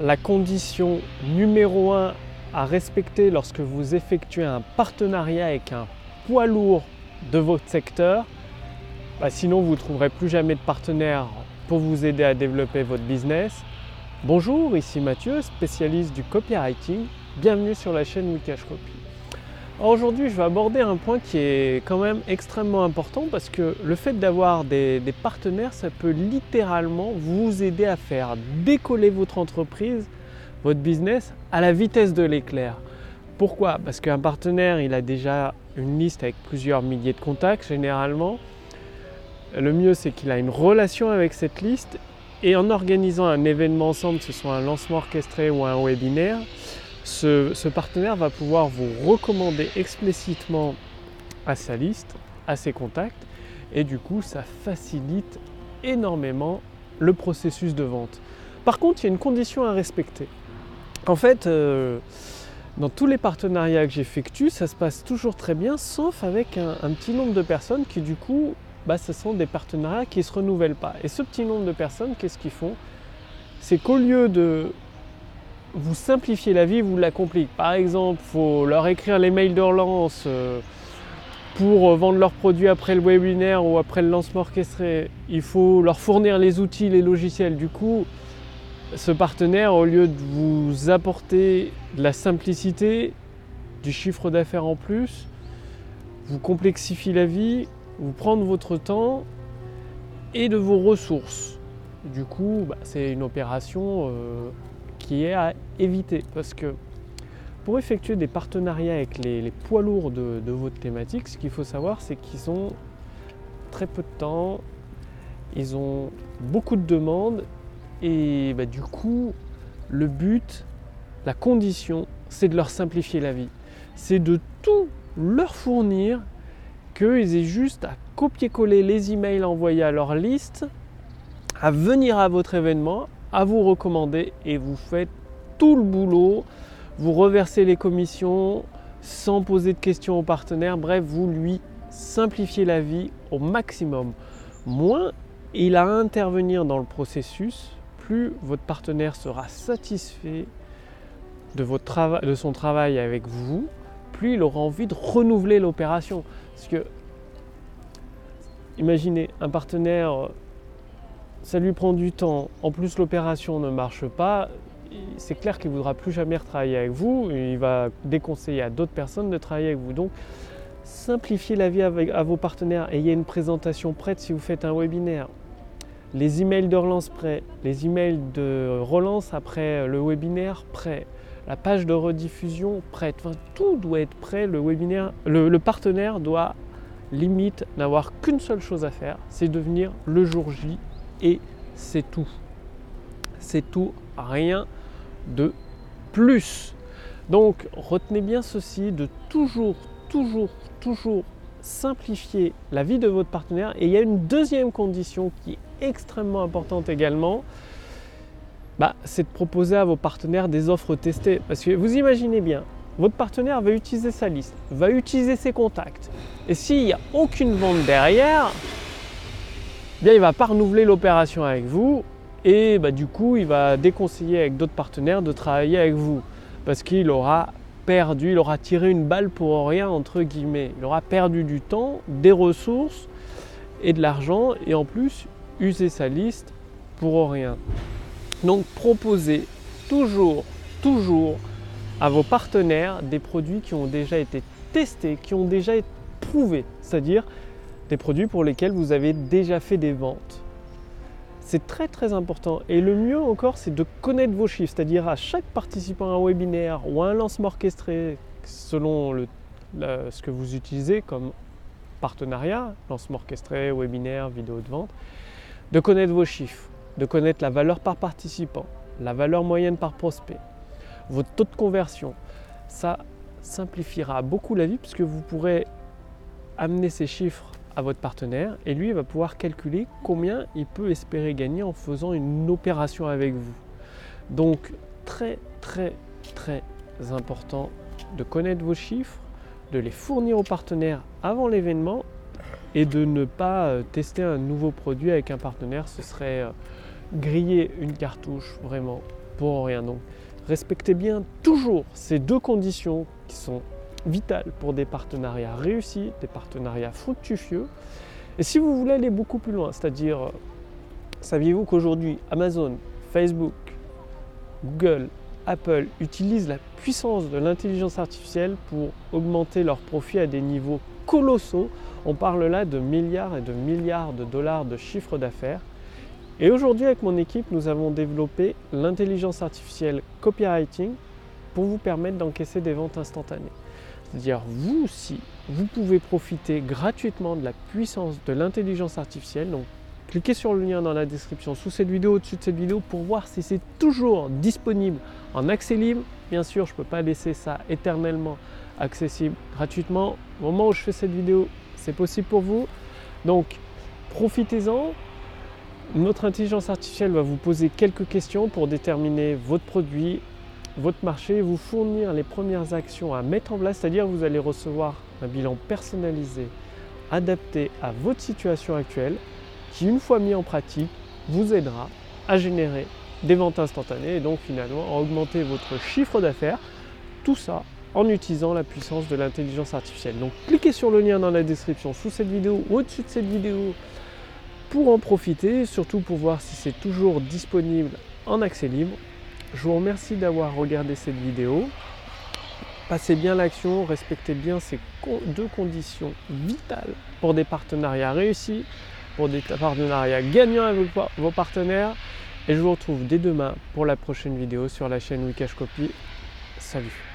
la condition numéro un à respecter lorsque vous effectuez un partenariat avec un poids lourd de votre secteur. Bah, sinon, vous ne trouverez plus jamais de partenaire pour vous aider à développer votre business. Bonjour, ici Mathieu, spécialiste du copywriting. Bienvenue sur la chaîne Wikash Copy. Aujourd'hui, je vais aborder un point qui est quand même extrêmement important parce que le fait d'avoir des, partenaires, ça peut littéralement vous aider à faire décoller votre entreprise, votre business à la vitesse de l'éclair. Pourquoi? Parce qu'un partenaire, il a déjà une liste avec plusieurs milliers de contacts généralement. Le mieux, c'est qu'il a une relation avec cette liste et en organisant un événement ensemble, que ce soit un lancement orchestré ou un webinaire, ce, partenaire va pouvoir vous recommander explicitement à sa liste, à ses contacts, et du coup, ça facilite énormément le processus de vente. Par contre, il y a une condition à respecter. En fait, euh, dans tous les partenariats que j'effectue, ça se passe toujours très bien, sauf avec un, petit nombre de personnes qui, du coup, bah, ce sont des partenariats qui ne se renouvellent pas. Et ce petit nombre de personnes, qu'est-ce qu'ils font? C'est qu'au lieu de vous simplifiez la vie, vous la compliquez. Par exemple, il faut leur écrire les mails de relance euh, pour euh, vendre leurs produits après le webinaire ou après le lancement orchestré. Il faut leur fournir les outils, les logiciels. Du coup, ce partenaire, au lieu de vous apporter de la simplicité, du chiffre d'affaires en plus, vous complexifie la vie, vous prendre votre temps et de vos ressources. Du coup, bah, c'est une opération euh, qui est à éviter parce que pour effectuer des partenariats avec les, poids lourds de, votre thématique, ce qu'il faut savoir, c'est qu'ils ont très peu de temps, ils ont beaucoup de demandes et bah, du coup, le but, la condition, c'est de leur simplifier la vie. C'est de tout leur fournir, qu'ils aient juste à copier-coller les emails envoyés à leur liste, à venir à votre événement, à vous recommander et vous faites tout le boulot, vous reversez les commissions sans poser de questions au partenaire, bref, vous lui simplifiez la vie au maximum. Moins il a à intervenir dans le processus, plus votre partenaire sera satisfait de, votre de son travail avec vous, plus il aura envie de renouveler l'opération. Parce que, imaginez, un partenaire ça lui prend du temps, en plus l'opération ne marche pas, c'est clair qu'il ne voudra plus jamais retravailler avec vous, il va déconseiller à d'autres personnes de travailler avec vous. Donc simplifiez la vie à vos partenaires, ayez une présentation prête si vous faites un webinaire, les emails de relance prêts, les emails de relance après le webinaire prêts, la page de rediffusion prête, tout doit être prêt, le, le partenaire doit limite n'avoir qu'une seule chose à faire, c'est de venir le jour J c'est tout. C'est tout, rien de plus. Donc retenez bien ceci, de toujours, toujours, toujours simplifier la vie de votre partenaire. Et il y a une deuxième condition qui est extrêmement importante également, bah, c'est de proposer à vos partenaires des offres testées. Parce que vous imaginez bien, votre partenaire va utiliser sa liste, va utiliser ses contacts. Et s'il n'y a aucune vente derrière, bien il va pas renouveler l'opération avec vous et bah, du coup il va déconseiller avec d'autres partenaires de travailler avec vous parce qu'il aura perdu, il aura tiré une balle pour rien entre guillemets. Il aura perdu du temps, des ressources et de l'argent et en plus user sa liste pour rien. Donc proposez toujours, toujours à vos partenaires des produits qui ont déjà été testés, qui ont déjà été prouvés, c'est-à-dire des produits pour lesquels vous avez déjà fait des ventes. C'est très très important. Et le mieux encore, c'est de connaître vos chiffres, c'est-à-dire à chaque participant à un webinaire ou à un lancement orchestré, selon ce que vous utilisez comme partenariat, lancement orchestré, webinaire, vidéo de vente, de connaître vos chiffres, de connaître la valeur par participant, la valeur moyenne par prospect, votre taux de conversion. Ça simplifiera beaucoup la vie puisque vous pourrez amener ces chiffres à votre partenaire et lui va pouvoir calculer combien il peut espérer gagner en faisant une opération avec vous. Donc très très très important de connaître vos chiffres, de les fournir aux partenaires avant l'événement et de ne pas euh, tester un nouveau produit avec un partenaire. Ce serait euh, griller une cartouche vraiment pour rien. Donc respectez bien toujours ces deux conditions qui sont vitales pour des partenariats réussis, des partenariats fructifieux. Et si vous voulez aller beaucoup plus loin, c'est-à-dire, euh, saviez-vous qu'aujourd'hui Amazon, Facebook, Google, Apple utilisent la puissance de l'intelligence artificielle pour augmenter leurs profits à des niveaux colossaux? On parle là de milliards et de milliards de dollars de chiffre d'affaires. Et aujourd'hui, avec mon équipe, nous avons développé l'intelligence artificielle copywriting pour vous permettre d'encaisser des ventes instantanées. C'est-à-dire, vous aussi, vous pouvez profiter gratuitement de la puissance de l'intelligence artificielle. Donc, cliquez sur le lien dans la description sous cette vidéo, au-dessus de cette vidéo, pour voir si c'est toujours disponible en accès libre. Bien sûr, je ne peux pas laisser ça éternellement accessible gratuitement. Au moment où je fais cette vidéo, c'est possible pour vous. Donc, profitez-en. Notre intelligence artificielle va vous poser quelques questions pour déterminer votre produit, votre marché, vous fournir les premières actions à mettre en place, c'est-à-dire vous allez recevoir un bilan personnalisé, adapté à votre situation actuelle, qui une fois mis en pratique, vous aidera à générer des ventes instantanées et donc finalement à augmenter votre chiffre d'affaires. Tout ça en utilisant la puissance de l'intelligence artificielle. Donc cliquez sur le lien dans la description sous cette vidéo ou au-dessus de cette vidéo pour en profiter, surtout pour voir si c'est toujours disponible en accès libre. Je vous remercie d'avoir regardé cette vidéo. Passez bien l'action, respectez bien ces deux conditions vitales pour des partenariats réussis, pour des partenariats gagnants avec vos partenaires. Et je vous retrouve dès demain pour la prochaine vidéo sur la chaîne Wikash Copy. Salut